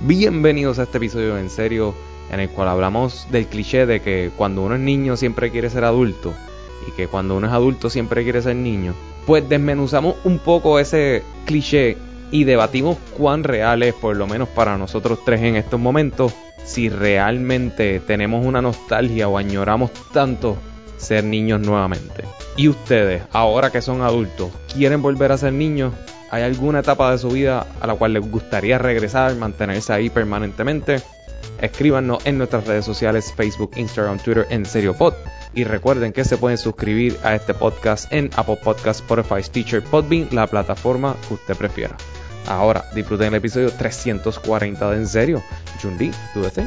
Bienvenidos a este episodio en serio en el cual hablamos del cliché de que cuando uno es niño siempre quiere ser adulto y que cuando uno es adulto siempre quiere ser niño. Pues desmenuzamos un poco ese cliché y debatimos cuán real es, por lo menos para nosotros tres en estos momentos, si realmente tenemos una nostalgia o añoramos tanto ser niños nuevamente. Y ustedes, ahora que son adultos, ¿quieren volver a ser niños? ¿Hay alguna etapa de su vida a la cual les gustaría regresar, mantenerse ahí permanentemente? Escríbanos en nuestras redes sociales, Facebook, Instagram, Twitter, en Serio Pod. Y recuerden que se pueden suscribir a este podcast en Apple Podcasts, Spotify, Stitcher, Podbean, la plataforma que usted prefiera. Ahora, disfruten el episodio 340 de En Serio. Jundi, do the.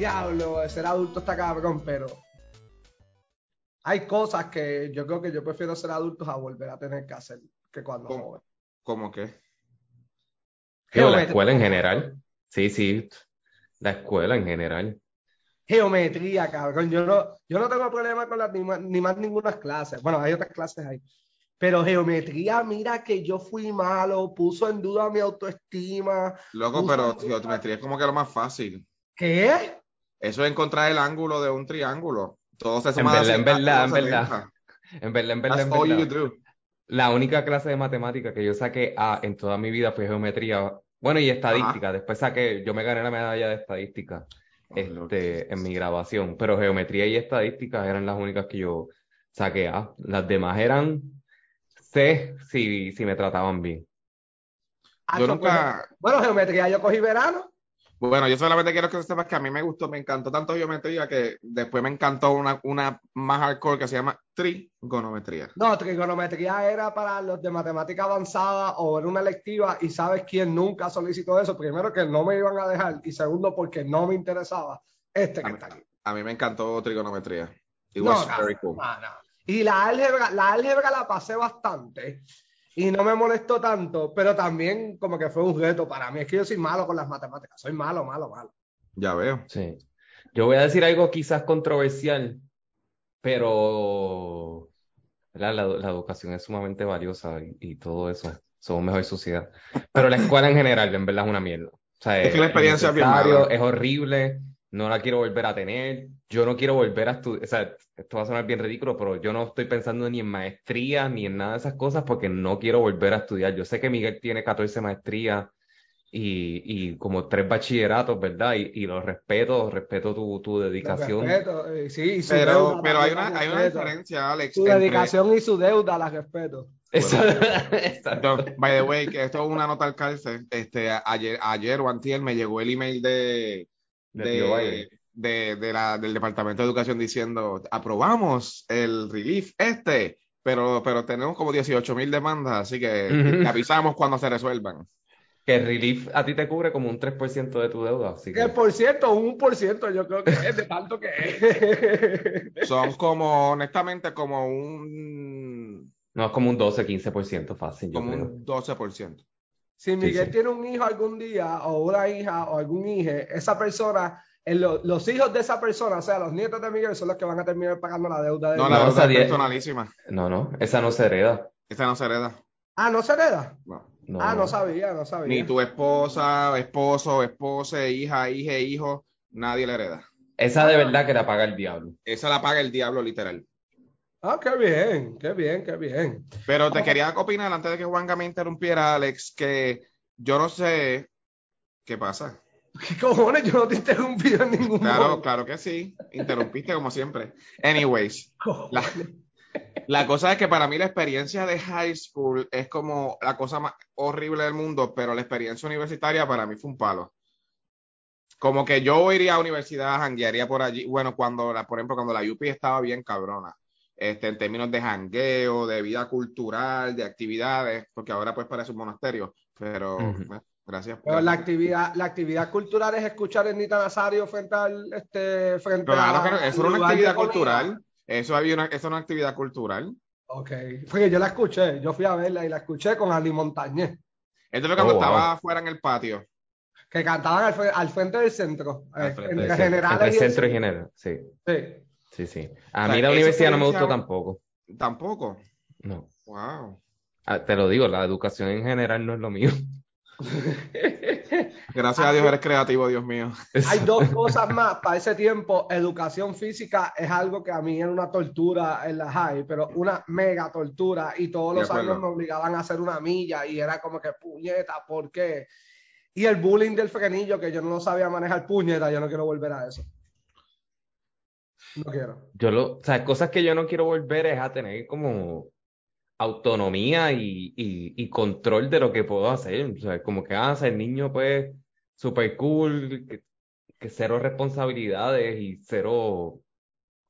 Diablo, ser adulto está cabrón, pero hay cosas que yo creo que yo prefiero ser adulto a volver a tener que hacer que cuando ¿Cómo? joven. ¿Cómo qué? Digo, la escuela en general. Sí, sí. La escuela en general. Geometría, cabrón. Yo no, yo no tengo problema con las ni más, ni más ninguna clases. Bueno, hay otras clases ahí. Pero geometría, mira que yo fui malo, puso en duda mi autoestima. Loco, pero duda- geometría es como que lo más fácil. ¿Qué? Eso es encontrar el ángulo de un triángulo. Todo se En suma en 60, verdad, en 70. verdad. En verdad, en verdad, That's en all you verdad. do. La única clase de matemática que yo saqué A en toda mi vida fue geometría. Bueno, y estadística. Después saqué, yo me gané la medalla de estadística este, en mi grabación. Pero geometría y estadística eran las únicas que yo saqué A. Las demás eran C si, si me trataban bien. Ah, Yo nunca, bueno, geometría yo cogí verano. Bueno, yo solamente quiero que sepas que a mí me gustó, me encantó tanto geometría que después me encantó una, una más hardcore que se llama trigonometría. No, trigonometría era para los de matemática avanzada o era una electiva y sabes quién nunca solicitó eso. Primero que no me iban a dejar y segundo porque no me interesaba este que A está aquí. a mí me encantó trigonometría. It No, was no, very cool. no. Y la álgebra, la álgebra la pasé bastante y no me molestó tanto, pero también como que fue un reto para mí. Es que yo soy malo con las matemáticas, soy malo, malo, malo. Ya veo. Sí. Yo voy a decir algo quizás controversial, pero. La, la educación es sumamente valiosa y, y todo eso. Somos mejor sociedad. Pero la escuela en general, en verdad, es una mierda. O sea, Es que la experiencia es es horrible, no la quiero volver a tener. Yo no quiero volver a estudiar. O sea, esto va a sonar bien ridículo, pero yo no estoy pensando ni en maestría ni en nada de esas cosas porque no quiero volver a estudiar. Yo sé que Miguel tiene 14 maestrías y, y como tres bachilleratos, ¿verdad? Y, y los respeto, respeto tu, tu dedicación. respeto, eh, sí, y su Pero, deuda pero hay una, hay una diferencia, Alex, Su entre- dedicación y su deuda la respeto. Exacto. Exacto. By the way, que esto es una nota al cárcel. Este, ayer, ayer o antier me llegó el email de, De de, de, la, del Departamento de Educación diciendo, aprobamos el relief este, pero, pero tenemos como 18 mil demandas, así que te avisamos cuando se resuelvan. Que el relief a ti te cubre como un 3% de tu deuda, así Que que por cierto, un por ciento yo creo que es de tanto que es. Son como, honestamente, como un, no es como un 12, 15% fácil, yo como creo. un 12%. Si Miguel sí. tiene un hijo algún día, o una hija, o algún hijo, esa persona, en lo- los hijos de esa persona, o sea, los nietos de Miguel, son los que van a terminar pagando la deuda de No, Miguel. la No, deuda esa es die- personalísima. No, no, esa no se hereda. Esta no se hereda. Ah, ¿no se hereda? No. No, ah, no no. sabía, no sabía. Ni tu esposa, esposo, esposa, hija, hija, hijo, nadie la hereda. Esa de verdad que la paga el diablo. Esa la paga el diablo, literal. Ah, qué bien, qué bien, qué bien. Pero te quería opinar antes de que Juanga me interrumpiera, Alex, que yo no sé qué pasa. ¿Qué cojones? Yo no te interrumpí en ningún Claro, momento. claro que sí. Interrumpiste como siempre. Anyways, la cosa es que para mí la experiencia de high school es como la cosa más horrible del mundo, pero la experiencia universitaria para mí fue un palo. Como que yo iría a universidad, janguearía por allí. Bueno, cuando, la, por ejemplo, cuando la UP estaba bien cabrona, este, en términos de jangueo, de vida cultural, de actividades, porque ahora pues parece un monasterio, pero Ujú. eh, gracias. Pero la actividad, la actividad cultural es escuchar a Nita Nazario frente al este frente Claro a que no, eso era una actividad cultural. Eso había una, eso era una actividad cultural. Ok, porque yo la escuché, yo fui a verla y la escuché con Andy Montañez. Esto es lo cuando Oh, wow. estaba afuera en el patio. que cantaban al, fre- al frente del centro, Al eh, frente entre del centro, generales entre y el centro y general, sí. Sí. Sí, sí. A O sea, mí la universidad no me gustó tampoco. Tampoco. No. Wow. Ah, Te lo digo, la educación en general no es lo mío. Gracias a Dios eres creativo, Dios mío. Hay dos cosas más. Para ese tiempo, educación física es algo que a mí era una tortura en la high, pero una mega tortura. Y todos los años me obligaban a hacer una milla y era como que puñeta, ¿por qué? Y el bullying del frenillo, que yo no lo sabía manejar puñeta, yo no quiero volver a eso. No quiero. Yo lo, o sea, cosas que yo no quiero volver es a tener como autonomía y, y, y control de lo que puedo hacer. O sea, como que, ah, ser niño, pues, super cool, que, que cero responsabilidades y cero,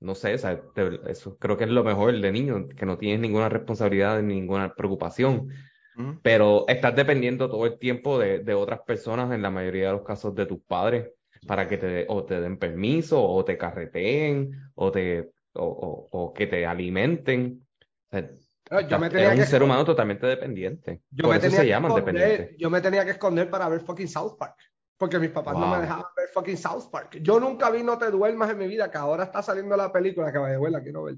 no sé, o sea, te- eso creo que es lo mejor de niño, que no tienes ninguna responsabilidad ni ninguna preocupación. Pero estás dependiendo todo el tiempo de, de otras personas, en la mayoría de los casos de tus padres, para que te, o te den permiso, o te carreteen, o, te, o, o- o que te alimenten. O sea, No, Yo me tenía que un ser humano totalmente dependiente. Yo Por me eso tenía se que llaman esconder, dependientes. yo me tenía que esconder para ver fucking South Park. Porque mis papás no me dejaban ver fucking South Park. Yo nunca vi No te duermas en mi vida, que ahora está saliendo la película que vaya la quiero ver.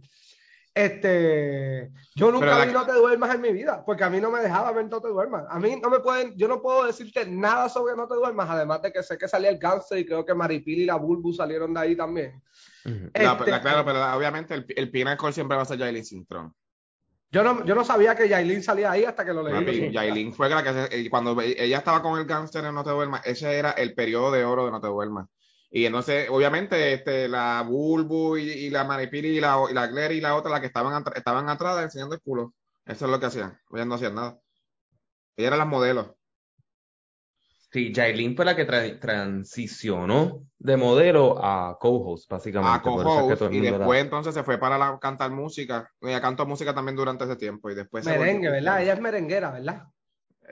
Este, yo nunca vi que- No te duermas en mi vida, porque a mí no me dejaba ver No te duermas. A mí no me pueden, yo no puedo decirte nada sobre No te duermas, además de que sé que salía el gangster y creo que Maripili y la Bulbu salieron de ahí también. Este, la- claro, pero la- obviamente el, el Pinnacle siempre va a ser Jailin Sintron. Yo no, yo no sabía que Yailin salía ahí hasta que lo leí. Papi, Yailin fue la que se- eh, cuando ella estaba con el gangster en No Te Duermas, ese era el periodo de oro de No Te Duermas. Y entonces, obviamente, este, la Bulbu y, y la Maripili y la, y la Claire y la otra, la que estaban, atra- estaban atrás enseñando el culo. Eso es lo que hacían. Ellas no hacían nada. Ellas eran las modelos. Sí, Jailin fue la que tra- transicionó de modelo a co-host, básicamente. a es que co-host, y la- después entonces se fue para la, cantar música. Ella cantó música también durante ese tiempo y después Merengue, ¿verdad? Ella es merenguera, ¿verdad?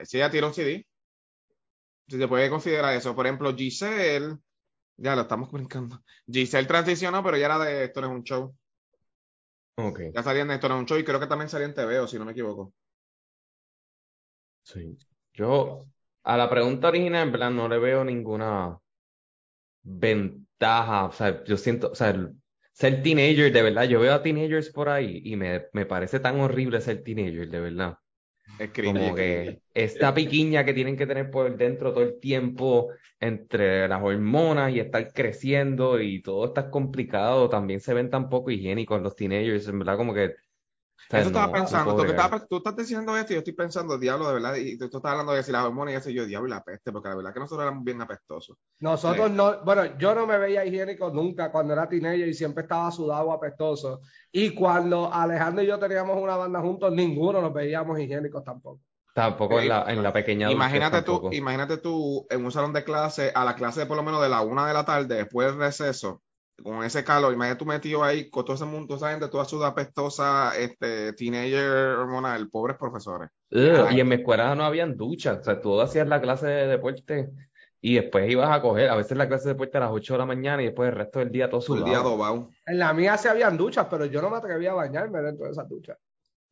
Sí, ella tiró un CD. Si se puede considerar eso. Por ejemplo, Giselle, ya lo estamos brincando. Giselle transicionó, pero ya era de Esto no es un show. Ok, Ya salía en Esto no es un show y creo que también salía en TVO, si no me equivoco. sí. Yo, a la pregunta original, en verdad, no le veo ninguna ventaja. O sea, yo siento, o sea, el- ser teenager, de verdad, yo veo a teenagers por ahí y me, me parece tan horrible ser teenager, de verdad. Es Como que esta piquiña que tienen que tener por dentro todo el tiempo entre las hormonas y estar creciendo y todo está complicado, también se ven tan poco higiénicos los teenagers, en verdad como que... o sea, Eso estaba no- pensando, tú, estás diciendo esto y yo estoy pensando, diablo, de verdad, y tú, tú estás hablando de si las hormonas y eso, y yo, diablo, y la peste, porque la verdad que nosotros éramos bien apestosos. Nosotros Sí. no, bueno, yo no me veía higiénico nunca cuando era teenager y siempre estaba sudado o apestoso. Y cuando Alejandro y yo teníamos una banda juntos, ninguno nos veíamos higiénicos tampoco. Tampoco en la, en la pequeña Imagínate tú, tampoco. imagínate tú en un salón de clase, a la clase por lo menos de la una de la tarde, después del receso, con ese calor, imagínate tú metido ahí con todo ese mundo, toda esa gente, toda sudada apestosa, este, teenager hormonal, pobres profesores. Y en mi escuela no habían duchas, o sea, tú hacías la clase de deporte y después ibas a coger, a veces la clase de deporte a las 8 de la mañana y después el resto del día todo Todo el sudado. día dobado. En la mía se habían duchas, pero yo no me atrevía a bañarme dentro de esas duchas.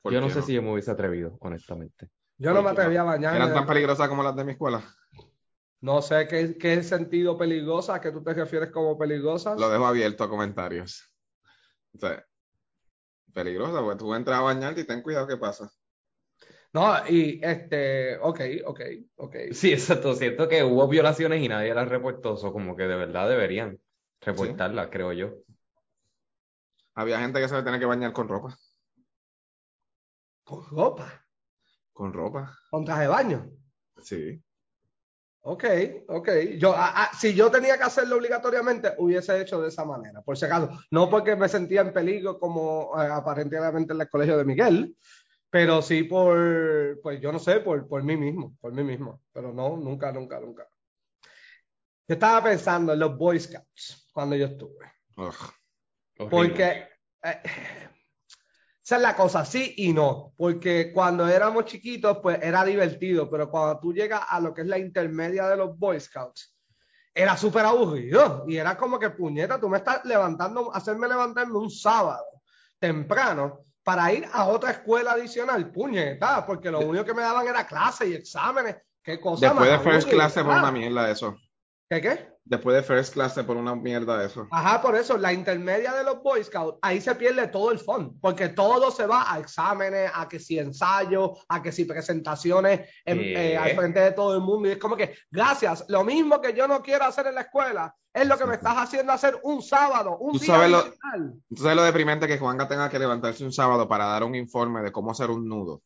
¿Por Yo no qué sé si yo me hubiese atrevido, honestamente. Yo no me ¿Por qué atrevía a bañarme. ¿Eran tan peligrosas como las de mi escuela? No sé qué, qué sentido peligrosa, ¿a qué tú te refieres como peligrosas? Lo dejo abierto a comentarios. O sea, peligrosa, porque tú entras a bañarte y ten cuidado qué pasa. No, y este, ok, ok, ok. Sí, exacto. Siento que hubo violaciones y nadie las reportó. Eso como que de verdad deberían reportarlas, creo yo. Había gente que se tenía que bañar con ropa. Con ropa, Con ropa. con traje de baño. Sí. Ok, ok. Yo, ah, ah, si yo tenía que hacerlo obligatoriamente, hubiese hecho de esa manera, por si acaso. No porque me sentía en peligro como eh, aparentemente en el colegio de Miguel, pero sí por, pues yo no sé, por, por mí mismo, por mí mismo. Pero no, nunca, nunca, nunca. Yo estaba pensando en los Boy Scouts cuando yo estuve. Ugh. Porque eh, esa es la cosa, sí y no. Porque cuando éramos chiquitos, pues era divertido, pero cuando tú llegas a lo que es la intermedia de los Boy Scouts, era súper aburrido. Y era como que, puñeta, tú me estás levantando, hacerme levantarme un sábado temprano para ir a otra escuela adicional, puñeta, porque lo único que me daban era clase y exámenes. Qué cosa Después de más first class fue una mierda eso. ¿Qué qué? Después de first class se pone una mierda de eso. Ajá, por eso, la intermedia de los Boy Scouts, ahí se pierde todo el fun, porque todo se va a exámenes, a que si ensayos, a que si presentaciones eh, al frente de todo el mundo. Y es como que, gracias, lo mismo que yo no quiero hacer en la escuela, es lo que me estás haciendo hacer un sábado, un Tú día sabes lo-. ¿Tú sabes lo deprimente que Juanga tenga que levantarse un sábado para dar un informe de cómo hacer un nudo?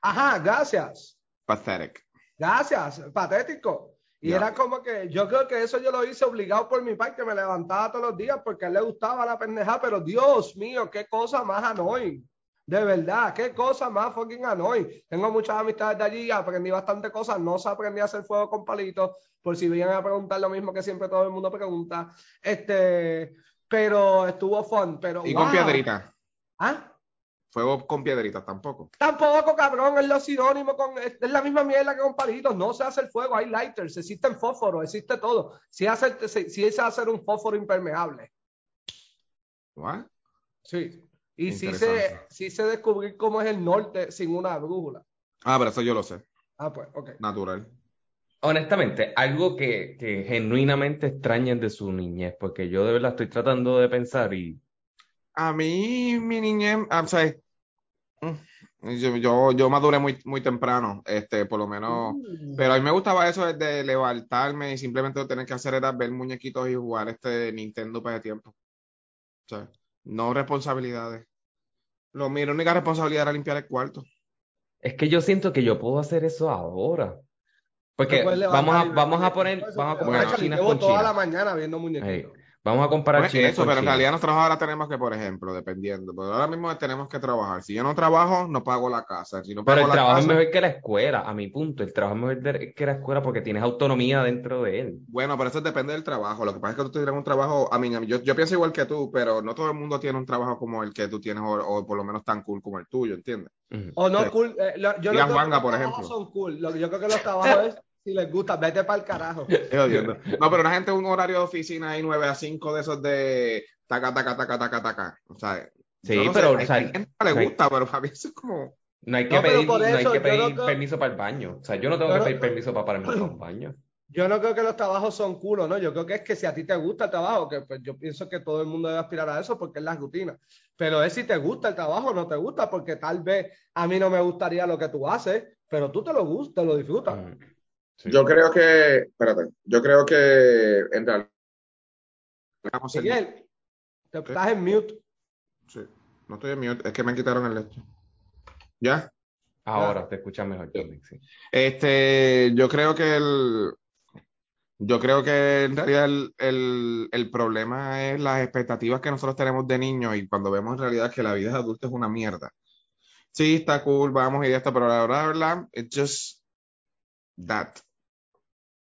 Ajá, gracias. Pathetic. Gracias, patético. Y era como que yo creo que eso yo lo hice obligado por mi padre, que me levantaba todos los días porque a él le gustaba la pendeja, pero Dios mío, qué cosa más annoying. De verdad, qué cosa más fucking annoying. Tengo muchas amistades de allí, aprendí bastante cosas, no se aprendí a hacer fuego con palitos, por si vienen a preguntar lo mismo que siempre todo el mundo pregunta. Este, pero estuvo fun, pero Y con piedrita. ¿Ah? Fuego con piedrita tampoco. Tampoco, cabrón, es lo sinónimo con. Es, es la misma mierda que con palitos. No se hace el fuego, hay lighters, existen fósforos, existe todo. Si hace, si, si es hacer un fósforo impermeable. ¿What? Sí. Y sí Interesante. se, sí se descubrir cómo es el norte sin una brújula. Ah, pero eso yo lo sé. Ah, pues, ok. Natural. Honestamente, algo que, que genuinamente extrañen de su niñez, porque yo de verdad estoy tratando de pensar y A mí, mi niñez, o sea, mm, yo, yo, yo maduré muy, muy temprano, este, por lo menos, pero a mí me gustaba eso de levantarme y simplemente lo tener que hacer era ver muñequitos y jugar este Nintendo para ese tiempo. O sea, no responsabilidades. Lo, mi única responsabilidad era limpiar el cuarto. es que yo siento que yo puedo hacer eso ahora. Porque vamos a, vamos a poner, vamos a comparar llevo con toda la mañana viendo muñequitos. Vamos a comparar Pues eso, con pero en realidad nosotros ahora tenemos que, por ejemplo, dependiendo, pero ahora mismo tenemos que trabajar. Si yo no trabajo, no pago la casa. Si no Pero pago el la trabajo es casa, mejor que la escuela, a mi punto. El trabajo es mejor que la escuela porque tienes autonomía dentro de él. Bueno, pero eso depende del trabajo. Lo que pasa es que tú tienes un trabajo, a mí, a mí- yo, yo pienso igual que tú, pero no todo el mundo tiene un trabajo como el que tú tienes o, o por lo menos tan cool como el tuyo, ¿entiendes? O no cool. eh, lo- yo no creo Juanga, que los por trabajos ejemplo. son cool. Lo que yo creo que los trabajos es si les gusta, vete para el carajo. No, pero una gente un horario de oficina ahí 9 a 5 de esos de taca, taca, taca, taca, taca. O sea, Sí, no pero, sé, o hay sea, gente que le gusta, pero para mí eso es como... No hay que No, pedir, no hay que pedir no permiso para el baño. O sea, yo no tengo Yo que no- pedir permiso para pararme para un baño. Yo no creo que los trabajos son culo, ¿no? Yo creo que es que si a ti te gusta el trabajo, que pues yo pienso que todo el mundo debe aspirar a eso porque es la rutina. Pero es si te gusta el trabajo o no te gusta, porque tal vez a mí no me gustaría lo que tú haces, pero tú te lo gusta, lo disfrutas. Sí. Yo creo que, espérate, yo creo que en realidad... vamos a ser- Miguel, te estás en mute. Sí, no estoy en mute, es que me quitaron el leche. ¿Ya? Ahora te escuchas mejor, Tommy, sí. Este, yo creo que el, yo creo que en realidad el, el, el problema es las expectativas que nosotros tenemos de niños y cuando vemos en realidad que la vida de adulto es una mierda. Sí, está cool, vamos y esto, pero la verdad, la verdad, it's just that.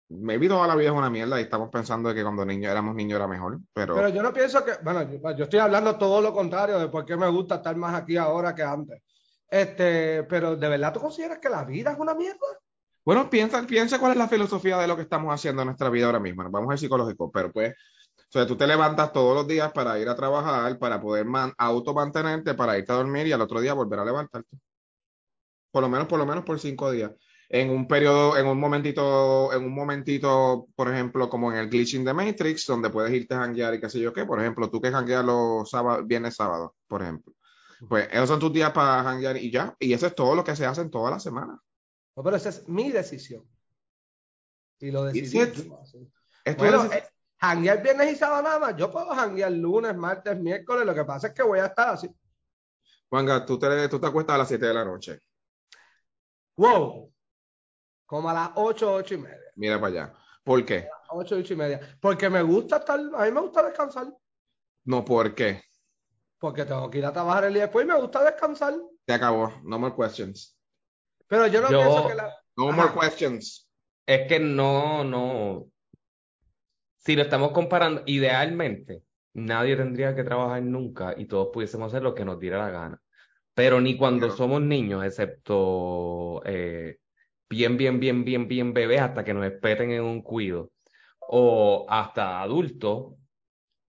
Maybe toda la vida es una mierda y estamos pensando de que cuando niños éramos niños era mejor, pero, Pero yo no pienso que, bueno, yo, yo estoy hablando todo lo contrario de por qué me gusta estar más aquí ahora que antes. Este, pero ¿de verdad tú consideras que la vida es una mierda? bueno, piensa, piensa cuál es la filosofía de lo que estamos haciendo en nuestra vida ahora mismo. Nos vamos a ser psicológicos, pero pues, o sea, tú te levantas todos los días para ir a trabajar, para poder man, automantenerte, para irte a dormir y al otro día volver a levantarte. Por lo menos, por lo menos por cinco días. En un periodo, en un momentito, en un momentito, por ejemplo, como en el glitching de Matrix, donde puedes irte a janguear y qué sé yo qué. Por ejemplo, tú que jangueas los sábados, viernes, sábado, por ejemplo. Pues esos son tus días para janguear y ya. Y eso es todo lo que se hace en toda la semana. No, pero esa es mi decisión. Y lo decidí. Bueno, eh, janguear viernes y sábado nada más. Yo puedo janguear lunes, martes, miércoles. Lo que pasa es que voy a estar así. Juanga, tú te, tú te acuestas a las 7 de la noche. Wow. Como a las 8, 8 y media. Mira para allá. ¿Por qué? 8, 8 y media. Porque me gusta estar, a mí me gusta descansar. No, ¿por qué? Porque tengo que ir a trabajar el día después y me gusta descansar. Se acabó. No more questions. Pero yo no Yo- pienso que la. No Ajá. more questions. Es que no, no. Si lo estamos comparando, idealmente, nadie tendría que trabajar nunca y todos pudiésemos hacer lo que nos diera la gana. Pero ni cuando Claro. somos niños, excepto eh, bien, bien, bien, bien, bien bebés hasta que nos espeten en un cuido, o hasta adultos,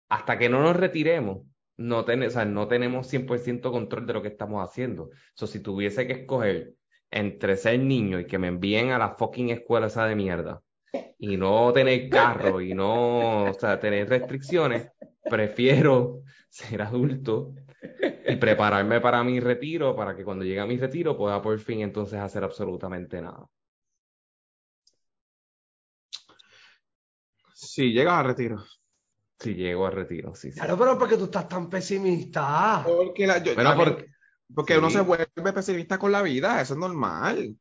hasta que no nos retiremos, no, ten- o sea, no tenemos 100% control de lo que estamos haciendo. So, si tuviese que escoger entre ser niño y que me envíen a la fucking escuela esa de mierda, y no tener carro y no, o sea, tener restricciones, prefiero ser adulto y prepararme para mi retiro, para que cuando llegue a mi retiro pueda por fin entonces hacer absolutamente nada. Si llegas a retiro. Si llego a retiro, sí, sí. Claro, pero porque tú estás tan pesimista. Porque, la, yo- Bueno, a mí- porque- porque sí. uno se vuelve pesimista con la vida, eso es normal.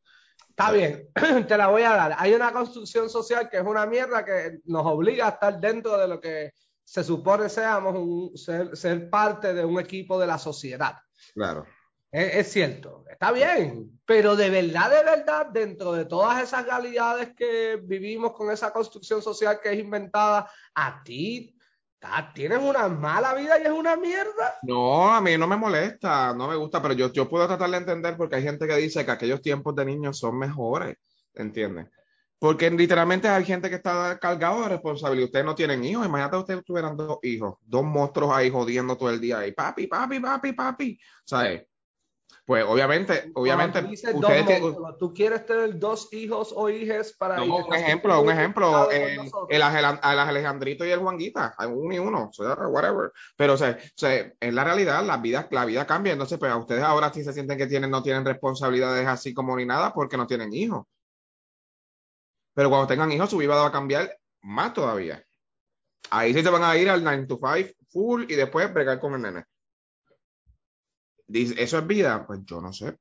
Está bien, te la voy a dar. Hay una construcción social que es una mierda que nos obliga a estar dentro de lo que se supone seamos, un- ser, ser parte de un equipo de la sociedad. Claro. Es, es cierto, está bien, pero de verdad, de verdad, dentro de todas esas realidades que vivimos con esa construcción social que es inventada, a ti tienes una mala vida y es una mierda. No, a mí no me molesta, no me gusta, pero yo, yo puedo tratar de entender porque hay gente que dice que aquellos tiempos de niños son mejores, ¿entiendes? Porque literalmente hay gente que está cargado de responsabilidad. Ustedes no tienen hijos, imagínate ustedes tuvieran dos hijos, dos monstruos ahí jodiendo todo el día ahí, papi, papi, papi, papi, ¿sabes? Pues obviamente, obviamente, tú dices dos ustedes monstruos, tú quieres tener dos hijos o hijes para No, un ejemplo, un ejemplo, con el, el, Alejandrito y el Juanguita, uno y uno, whatever. Pero, o sea, o sea, en la realidad, la vida, la vida cambia, entonces, pues a ustedes ahora sí se sienten que tienen, no tienen responsabilidades así como ni nada porque no tienen hijos. Pero cuando tengan hijos, su vida va a cambiar más todavía. Ahí sí te van a ir al 9 to 5 full y después bregar con el nene. Dice, ¿eso es vida? Pues yo no sé.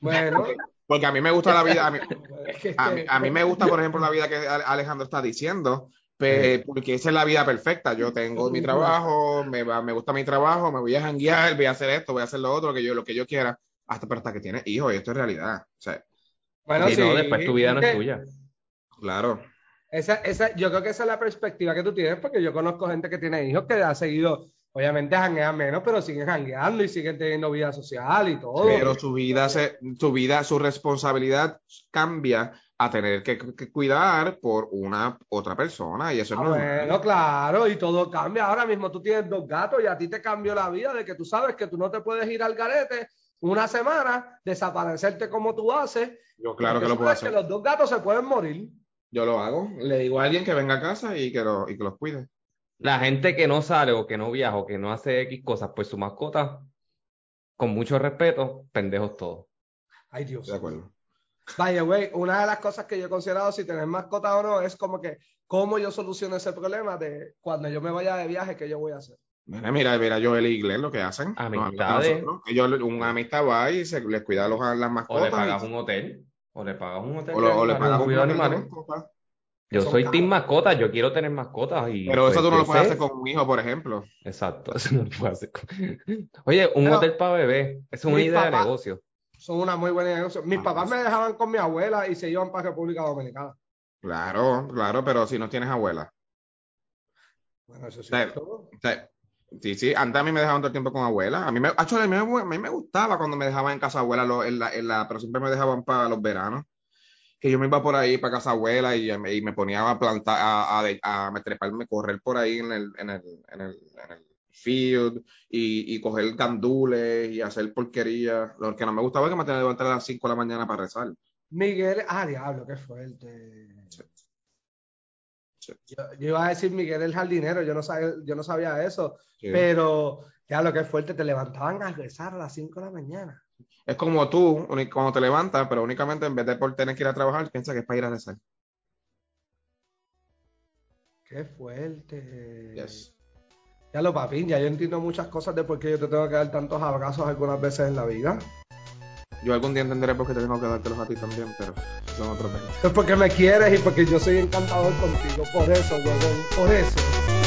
Bueno, Porque a mí me gusta la vida, a mí, a mí, a mí me gusta, por ejemplo, la vida que Ale- Alejandro está diciendo, pe- porque esa es la vida perfecta. Yo tengo mi trabajo, me, va- me gusta mi trabajo, me voy a janguear, voy a hacer esto, voy a hacer lo otro, que yo, lo que yo quiera, hasta, pero hasta que tienes hijos, y esto es realidad. O sea, Bueno, no, después tu vida no es tuya. Claro. Esa, esa, yo creo que esa es la perspectiva que tú tienes, porque yo conozco gente que tiene hijos que ha seguido, obviamente janguean menos, pero siguen jangueando y siguen teniendo vida social y todo. Pero su vida, se, su vida, su responsabilidad cambia a tener que, que cuidar por una otra persona, y eso es Ah, normal. bueno, claro, y todo cambia. Ahora mismo tú tienes dos gatos y a ti te cambió la vida de que tú sabes que tú no te puedes ir al garete una semana, desaparecerte como tú haces. Yo claro que lo puedo hacer. que los dos gatos se pueden morir. Yo lo hago. Le digo a alguien que venga a casa y que, lo, y que los cuide. La gente que no sale o que no viaja o que no hace X cosas, pues su mascota, con mucho respeto, pendejos todos. Ay, Dios. De acuerdo. By the way, una de las cosas que yo he considerado si tener mascota o no es como que cómo yo soluciono ese problema de cuando yo me vaya de viaje, ¿qué yo voy a hacer? Mira, mira, mira, Joel y Iglesias lo que hacen. Amistades. Nosotros, Ellos, una amistad va y se les cuida a los, las O mascotas. le pagas y- un hotel, o le pagas un hotel o lo- o le un cuidado animales. Yo soy caros. team mascotas, yo quiero tener mascotas y Pero pues, eso tú no lo puedes sé- hacer con un hijo, por ejemplo. Exacto, eso no lo puedo hacer. con- Oye, un Pero- hotel para bebé, es una idea de negocio. Son una muy buena negocio. Mis Ah, papás me dejaban con mi abuela y se iban para República Dominicana. Claro, claro, pero si no tienes abuela. Bueno, eso sí. Sí. O sea, sí, sí, antes a mí me dejaban todo el tiempo con abuela. A mí me, actually, a mí me, a mí me gustaba cuando me dejaban en casa abuela, lo- en la, en la- pero siempre me dejaban para los veranos. Que yo me iba por ahí para casa abuela y, me- y me ponía a plantar, a, a, a me treparme, correr por ahí en el, en el, en el, en el field y, y coger gandules y hacer porquería. Lo que no me gustaba es que me tenía que levantar a las 5 de la mañana para rezar. Miguel, ah, diablo, qué fuerte. Sí. Sí. Yo, yo iba a decir Miguel el jardinero, yo no sabía, yo no sabía eso, Sí. pero diablo, qué fuerte, te levantaban a rezar a las 5 de la mañana. Es como tú, cuando te levantas, pero únicamente en vez de por tener que ir a trabajar, piensas que es para ir a rezar. Qué fuerte. Yes. Ya lo papín, ya yo entiendo muchas cosas de por qué yo te tengo que dar tantos abrazos algunas veces en la vida. Yo algún día entenderé por qué te tengo que dártelos a ti también, pero son otros 20. Es porque me quieres y porque yo soy encantador contigo. Por eso, huevón, por eso.